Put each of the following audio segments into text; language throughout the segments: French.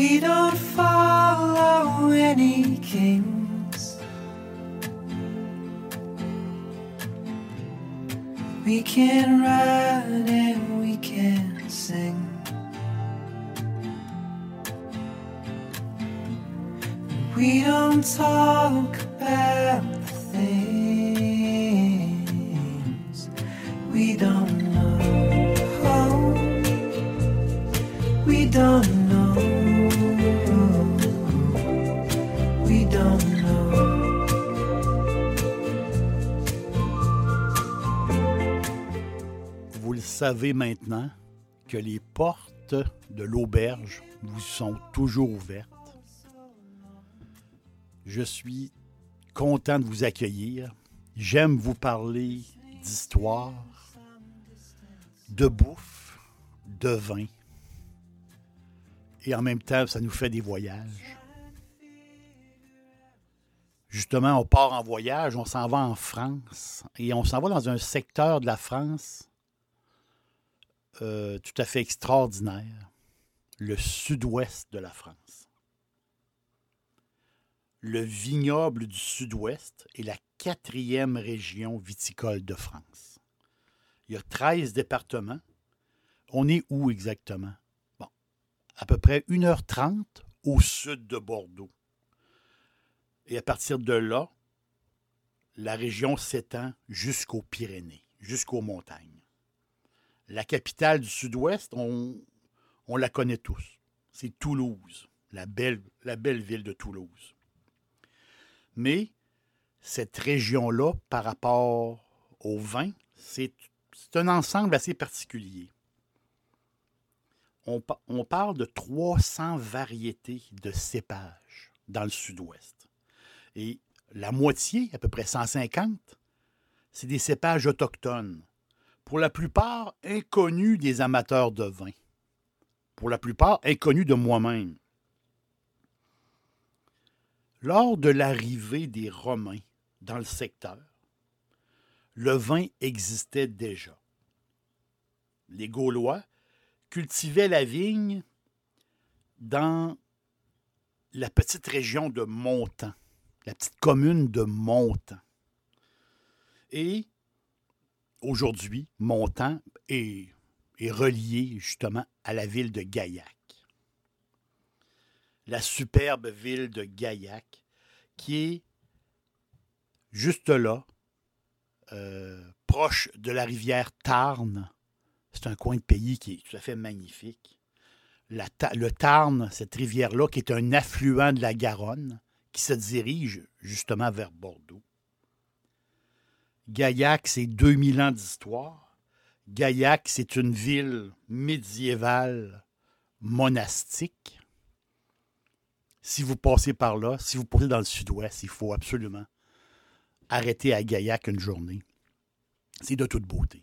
We don't follow any kings. We can ride and we can sing. We don't talk about savez maintenant que les portes de l'auberge vous sont toujours ouvertes. Je suis content de vous accueillir. J'aime vous parler d'histoire, de bouffe, de vin. Et en même temps, ça nous fait des voyages. Justement, on part en voyage, on s'en va en France et on s'en va dans un secteur de la France euh, tout à fait extraordinaire, le sud-ouest de la France. Le vignoble du sud-ouest est la quatrième région viticole de France. Il y a 13 départements. On est où exactement? À peu près 1h30 au sud de Bordeaux. Et à partir de là, la région s'étend jusqu'aux Pyrénées, jusqu'aux montagnes. La capitale du sud-ouest, on, la connaît tous. C'est Toulouse, la belle, ville de Toulouse. Mais cette région-là, par rapport au vin, c'est un ensemble assez particulier. On, on parle de 300 variétés de cépages dans le sud-ouest. Et la moitié, à peu près 150, c'est des cépages autochtones, pour la plupart inconnus des amateurs de vin, pour la plupart inconnus de moi-même. Lors de l'arrivée des Romains dans le secteur, le vin existait déjà. Les Gaulois cultivaient la vigne dans la petite région de Montant, la petite commune de Montant. Et aujourd'hui, Montant est, est relié justement à la ville de Gaillac. La superbe ville de Gaillac, qui est juste là, euh, proche de la rivière Tarn. C'est un coin de pays qui est tout à fait magnifique. Le Tarn, cette rivière-là, qui est un affluent de la Garonne, qui se dirige justement vers Bordeaux. Gaillac, c'est 2000 ans d'histoire. Gaillac, c'est une ville médiévale monastique. Si vous passez par là, si vous passez dans le sud-ouest, il faut absolument arrêter à Gaillac une journée. C'est de toute beauté.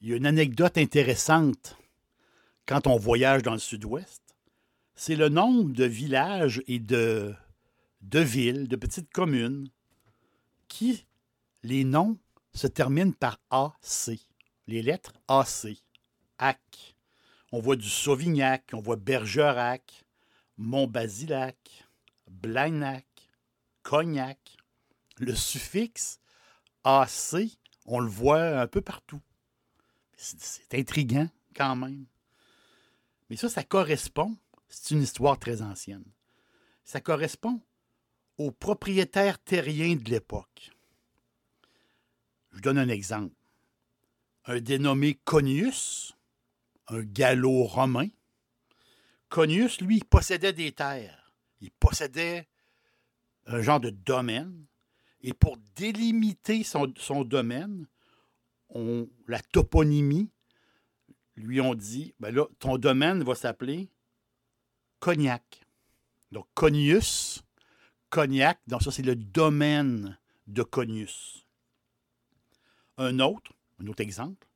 Il y a une anecdote intéressante quand on voyage dans le sud-ouest. C'est le nombre de villages et de, de villes, de petites communes, qui, les noms se terminent par AC. Les lettres AC. AC. On voit du Sauvignac, on voit Bergerac, Montbasilac, Blagnac, Cognac. Le suffixe AC, on le voit un peu partout. C'est intriguant quand même. Mais ça, ça correspond, c'est une histoire très ancienne. Ça correspond aux propriétaires terriens de l'époque. Je donne un exemple. Un dénommé Conius, un gallo-romain. Conius, lui, possédait des terres. Il possédait un genre de domaine. Et pour délimiter son, domaine, la toponymie, lui ont dit, ben là, ton domaine va s'appeler Cognac. Donc, Conius, Cognac, donc ça, c'est le domaine de Conius. Un autre, un autre exemple,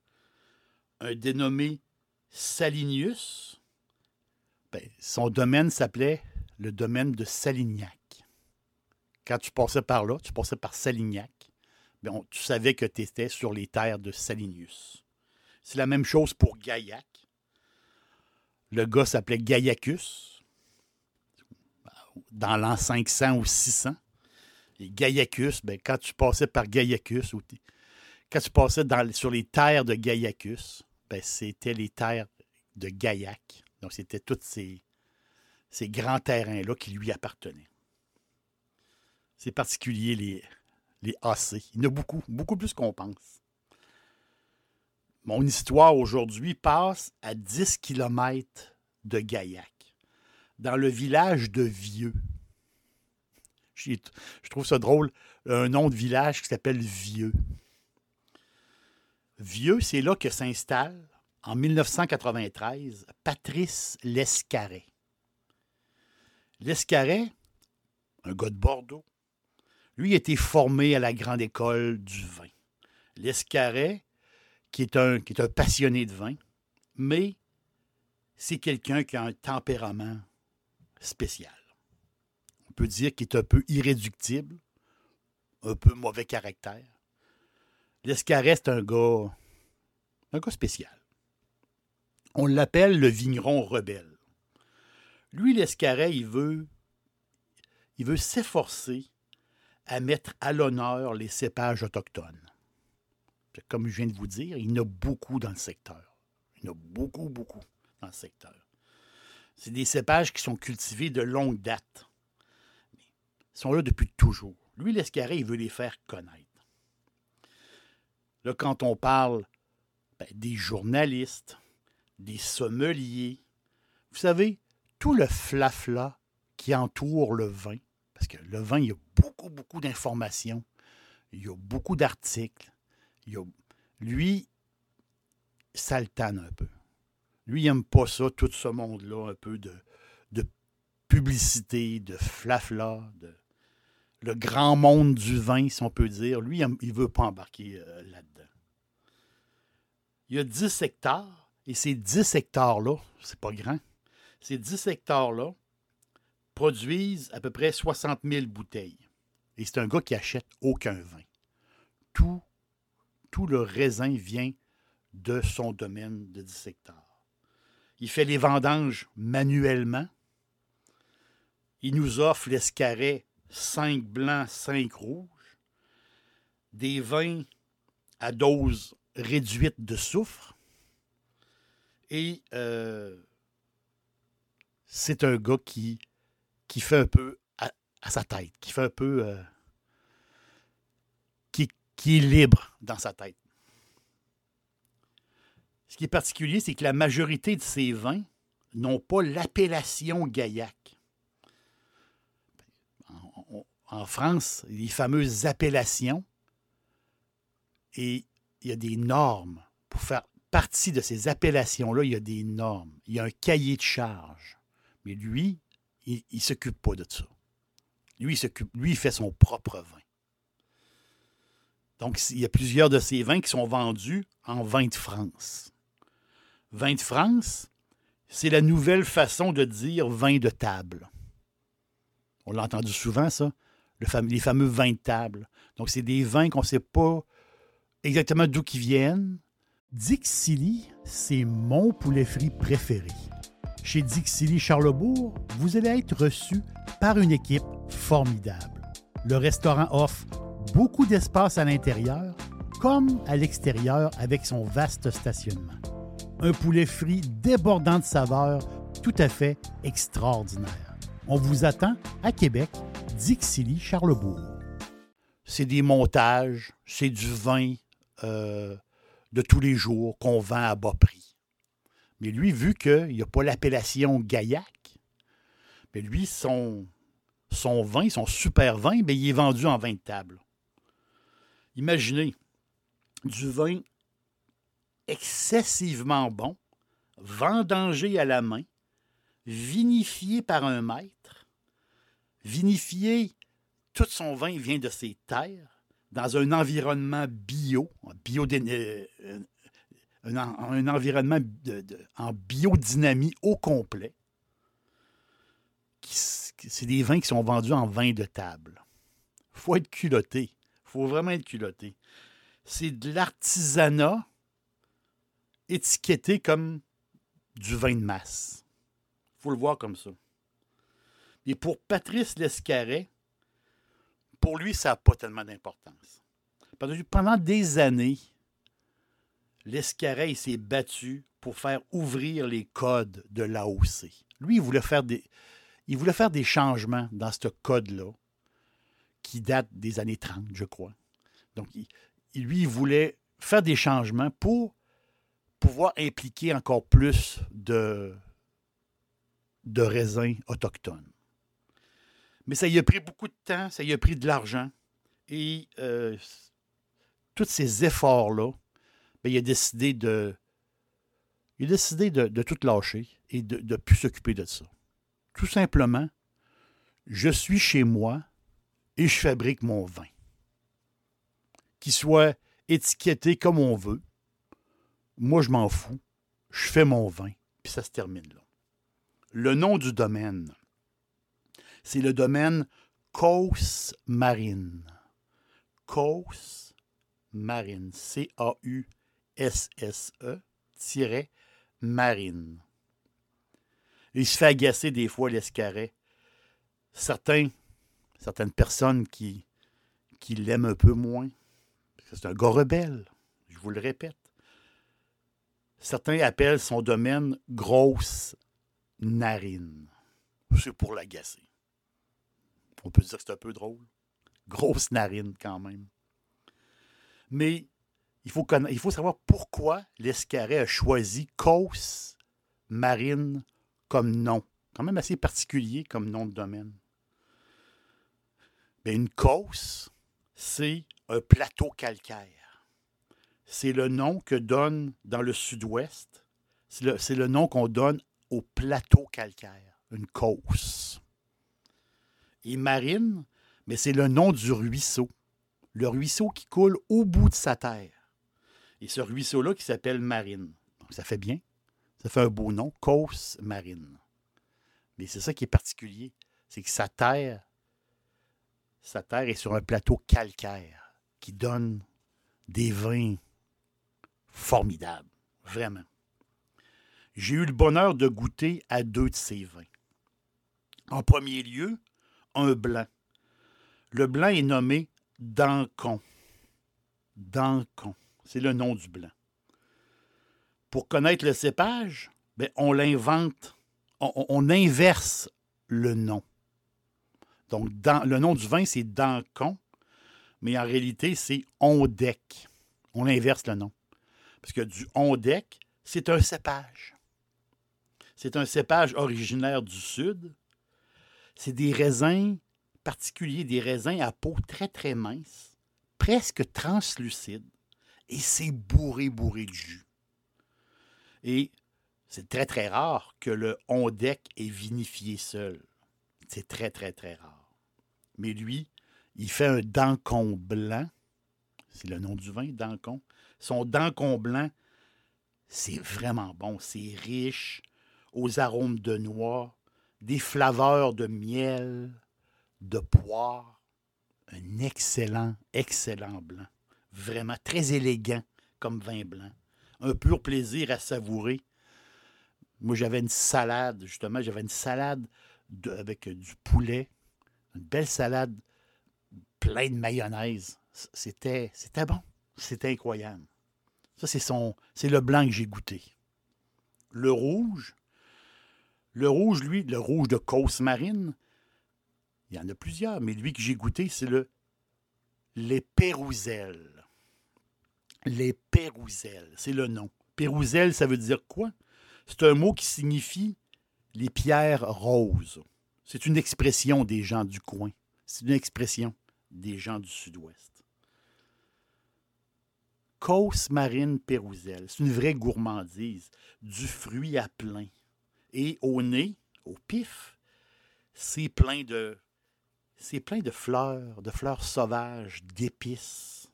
un dénommé Salinius, ben, son domaine s'appelait le domaine de Salignac. Quand tu passais par là, tu passais par Salignac, ben, tu savais que tu étais sur les terres de Salinius. C'est la même chose pour Gaillac. Le gars s'appelait Gaillacus, dans l'an 500 ou 600. Et Gaillacus, ben, quand tu passais par Gaillacus, ou quand tu passais sur les terres de Gaillacus, ben, c'était les terres de Gaillac. Donc, c'était tous ces, ces grands terrains-là qui lui appartenaient. C'est particulier, les, les AC. Il y en a beaucoup, beaucoup plus qu'on pense. Mon histoire aujourd'hui passe à 10 km de Gaillac, dans le village de Vieux. Je trouve ça drôle, un nom de village qui s'appelle Vieux. Vieux, c'est là que s'installe, en 1993, Patrice Lescaret. Lescaret, un gars de Bordeaux, lui a été formé à la grande école du vin. Lescaret, qui est un passionné de vin, mais c'est quelqu'un qui a un tempérament spécial. On peut dire qu'il est un peu irréductible, un peu mauvais caractère. Lescaret, c'est un gars, un gars spécial. On l'appelle le vigneron rebelle. Lui, l'Escaret, il veut, il veut s'efforcer à mettre à l'honneur les cépages autochtones. Comme je viens de vous dire, il y en a beaucoup dans le secteur. Il y en a beaucoup, beaucoup dans le secteur. C'est des cépages qui sont cultivés de longue date. Ils sont là depuis toujours. Lui, l'Escaret, il veut les faire connaître. Là, quand on parle ben, des journalistes, des sommeliers, vous savez, tout le flafla qui entoure le vin, parce que le vin, il y a beaucoup, beaucoup d'informations, il y a beaucoup d'articles, lui, ça le tanne un peu. Lui, il n'aime pas ça, tout ce monde-là, un peu de, publicité, de flafla, de le grand monde du vin, si on peut dire. Lui, il ne veut pas embarquer euh, là-dedans. Il y a 10 hectares, et ces 10 hectares-là, c'est pas grand, ces 10 hectares-là produisent à peu près 60 000 bouteilles. Et c'est un gars qui achète aucun vin. Tout, tout le raisin vient de son domaine de 10 hectares. Il fait les vendanges manuellement. Il nous offre l'escarret 5 blancs, 5 rouges, des vins à dose réduite de soufre. Et euh, c'est un gars qui, fait un peu à, sa tête, qui fait peu. euh, qui, qui est libre dans sa tête. Ce qui est particulier, c'est que la majorité de ces vins n'ont pas l'appellation Gaillac. En, en France, les fameuses appellations, et il y a des normes. Pour faire partie de ces appellations-là, il y a des normes. Il y a un cahier de charge. Mais lui, il ne s'occupe pas de ça. Lui lui, il fait son propre vin. Donc, il y a plusieurs de ces vins qui sont vendus en vin de France. Vin de France, c'est la nouvelle façon de dire vin de table. On l'a entendu souvent, ça, les fameux vins de table. Donc, c'est des vins qu'on ne sait pas exactement d'où ils viennent. Dixili, c'est mon poulet frit préféré. Chez Dixili Charlebourg, vous allez être reçu par une équipe formidable. Le restaurant offre beaucoup d'espace à l'intérieur comme à l'extérieur avec son vaste stationnement. Un poulet frit débordant de saveurs tout à fait extraordinaire. On vous attend à Québec, Dixilly, Charlebourg. C'est des montages, c'est du vin euh, de tous les jours qu'on vend à bas prix. Mais lui, vu qu'il n'y a pas l'appellation Gaillac, mais lui, son, son vin, son super vin, ben, il est vendu en vin de table. Imaginez du vin excessivement bon, vendangé à la main, vinifié par un maître, vinifié, tout son vin vient de ses terres, dans un environnement bio, bio euh, un, environnement en biodynamie au complet. C'est des vins qui sont vendus en vin de table. Il faut être culotté. Il faut vraiment être culotté. C'est de l'artisanat étiqueté comme du vin de masse. Faut le voir comme ça. Et pour Patrice Lescaret, pour lui, ça n'a pas tellement d'importance. Pendant des années, Lescaret s'est battu pour faire ouvrir les codes de l'AOC. Lui, il voulait faire des, il voulait faire des changements dans ce code-là, qui date des années 30, je crois. Donc, il, lui, il voulait faire des changements pour pouvoir impliquer encore plus de, raisins autochtones. Mais ça y a pris beaucoup de temps, ça y a pris de l'argent. Et euh, tous ces efforts-là, ben, il a décidé de. Décidé de, de tout lâcher et de ne plus s'occuper de ça. Tout simplement, je suis chez moi et je fabrique mon vin. Qu'il soit étiqueté comme on veut, moi, je m'en fous. Je fais mon vin, puis ça se termine là. Le nom du domaine, c'est le domaine Causse Marine. Causse Marine. C-A-U-S-S-E Marine. Il se fait agacer des fois l'escarret. Certaines personnes qui, qui l'aiment un peu moins. C'est un gars rebelle, je vous le répète. Certains appellent son domaine grosse narine. C'est pour l'agacer. On peut dire que c'est un peu drôle. Grosse narine quand même. Mais il faut, savoir pourquoi l'escarret a choisi Causse Marine comme nom. Quand même assez particulier comme nom de domaine. Mais une causse, c'est un plateau calcaire c'est le nom que donne dans le sud-ouest, c'est le, nom qu'on donne au plateau calcaire, une causse. Et Marine, mais c'est le nom du ruisseau, le ruisseau qui coule au bout de sa terre. Et ce ruisseau-là qui s'appelle Marine. Donc ça fait bien, ça fait un beau nom, causse marine. Mais c'est ça qui est particulier, c'est que sa terre, sa terre est sur un plateau calcaire qui donne des vins formidable, vraiment. J'ai eu le bonheur de goûter à deux de ces vins. En premier lieu, un blanc. Le blanc est nommé Dancon. Dancon, c'est le nom du blanc. Pour connaître le cépage, ben, on l'invente, on, inverse le nom. Donc, le nom du vin, c'est Dancon, mais en réalité, c'est Ondec. On inverse le nom. Parce que du Ondec, c'est un cépage. C'est un cépage originaire du sud. C'est des raisins particuliers, des raisins à peau très très mince, presque translucide, et c'est bourré, bourré de jus. Et c'est très très rare que le Ondec est vinifié seul. C'est très très très rare. Mais lui, il fait un dancon blanc. C'est le nom du vin, dancon. Son dancon blanc, c'est vraiment bon. C'est riche aux arômes de noix, des flaveurs de miel, de poire. Un excellent, excellent blanc. Vraiment très élégant comme vin blanc. Un pur plaisir à savourer. Moi, j'avais une salade, justement, j'avais une salade avec du poulet, une belle salade pleine de mayonnaise. C'était, c'était bon. C'était incroyable. Ça, c'est son. C'est le blanc que j'ai goûté. Le rouge. Le rouge, lui, le rouge de Causse Marine, il y en a plusieurs, mais lui que j'ai goûté, c'est le. Les Pérouzelles. Les Pérouzelles, c'est le nom. Pérouzelles, ça veut dire quoi? C'est un mot qui signifie les pierres roses. C'est une expression des gens du coin. C'est une expression des gens du sud-ouest. Causse marine pérouselle. C'est une vraie gourmandise. Du fruit à plein. Et au nez, au pif, c'est plein de. C'est plein de fleurs, de fleurs sauvages, d'épices.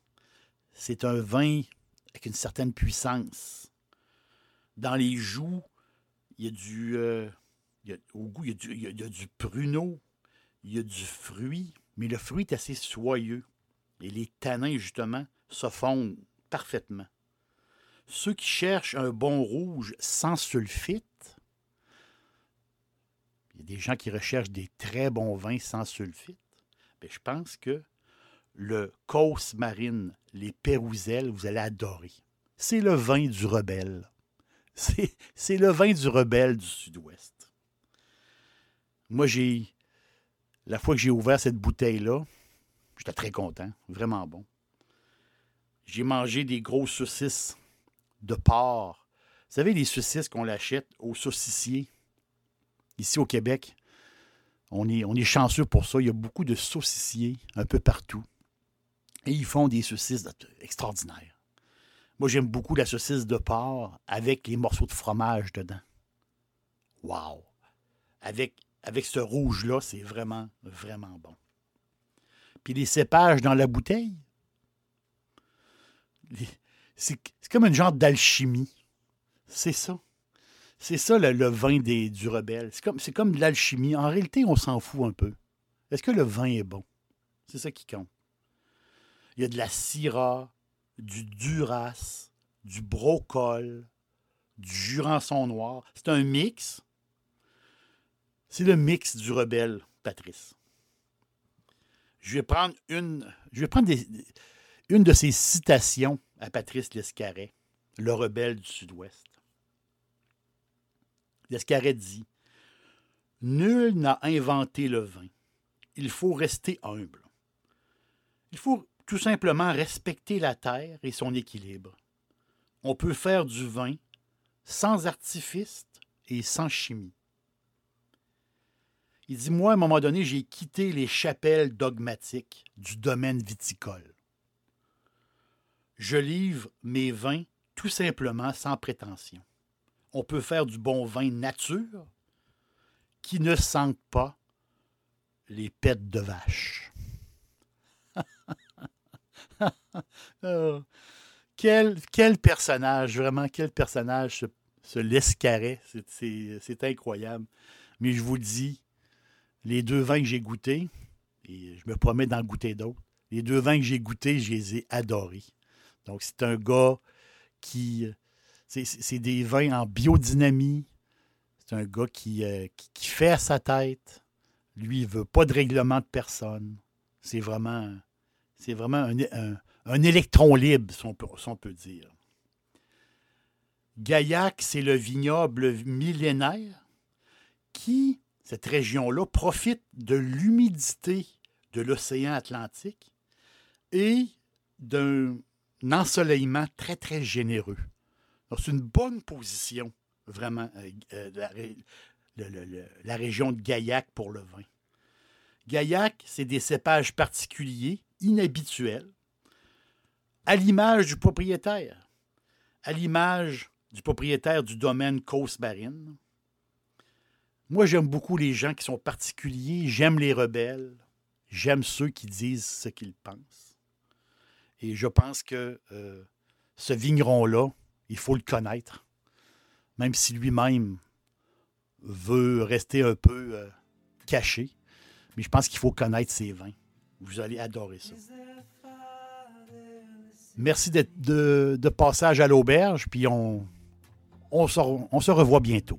C'est un vin avec une certaine puissance. Dans les joues, il y a du. euh, y a- au goût, il y, a du, du pruneau, il y a du fruit, mais le fruit est assez soyeux. Et les tanins, justement, se fondent parfaitement. Ceux qui cherchent un bon rouge sans sulfite, il y a des gens qui recherchent des très bons vins sans sulfite. Ben, je pense que le Causse Marine, les Pérouselles, vous allez adorer. C'est le vin du rebelle. C'est c'est le vin du rebelle du Sud-Ouest. Moi, j'ai. La fois que j'ai ouvert cette bouteille-là, j'étais très content. Vraiment bon. J'ai mangé des grosses saucisses de porc. Vous savez, les saucisses qu'on l'achète au saucissier, ici au Québec, on est, on chanceux pour ça. Il y a beaucoup de saucissiers un peu partout. Et ils font des saucisses extraordinaires. Moi, j'aime beaucoup la saucisse de porc avec les morceaux de fromage dedans. Wow! Avec, avec ce rouge-là, c'est vraiment, vraiment bon. Puis les cépages dans la bouteille, c'est comme une genre d'alchimie. C'est ça. C'est ça le, vin des, du rebelle. C'est comme, c'est comme de l'alchimie. En réalité, on s'en fout un peu. Est-ce que le vin est bon? C'est ça qui compte. Il y a de la syrah, du duras, du brocol, du jurançon noir. C'est un mix. C'est le mix du rebelle, Patrice. Je vais prendre une, je vais prendre des- une de ses citations à Patrice Lescaret, le rebelle du Sud-Ouest. Lescaret dit Nul n'a inventé le vin. Il faut rester humble. Il faut tout simplement respecter la terre et son équilibre. On peut faire du vin sans artifice et sans chimie. Il dit Moi, à un moment donné, j'ai quitté les chapelles dogmatiques du domaine viticole. Je livre mes vins tout simplement sans prétention. On peut faire du bon vin nature qui ne sente pas les pètes de vache. Oh, quel, personnage, vraiment, quel personnage ce, ce Lescaret. C'est- incroyable. Mais je vous dis, les deux vins que j'ai goûtés, et je me promets d'en goûter d'autres, les deux vins que j'ai goûtés, je les ai adorés. Donc, c'est un gars qui. C'est c'est des vins en biodynamie. C'est un gars qui, euh, qui, fait à sa tête. Lui, il veut pas de règlement de personne. C'est vraiment, un, électron libre, on peut, si on peut dire. Gaillac, c'est le vignoble millénaire qui, cette région-là, profite de l'humidité de l'océan Atlantique et d'un ensoleillement très, très généreux. C'est une bonne position, vraiment, euh, euh, la, région de Gaillac pour le vin. Gaillac, c'est des cépages particuliers, inhabituels, à l'image du propriétaire, à l'image du propriétaire du domaine Causse-Barine. Moi, j'aime beaucoup les gens qui sont particuliers, j'aime les rebelles, j'aime ceux qui disent ce qu'ils pensent. Et je pense que euh, ce vigneron-là, il faut le connaître, même si lui-même veut rester un peu euh, caché. Mais je pense qu'il faut connaître ses vins. Vous allez adorer ça. Merci de, passage à l'auberge, puis on, on, se, revoit bientôt.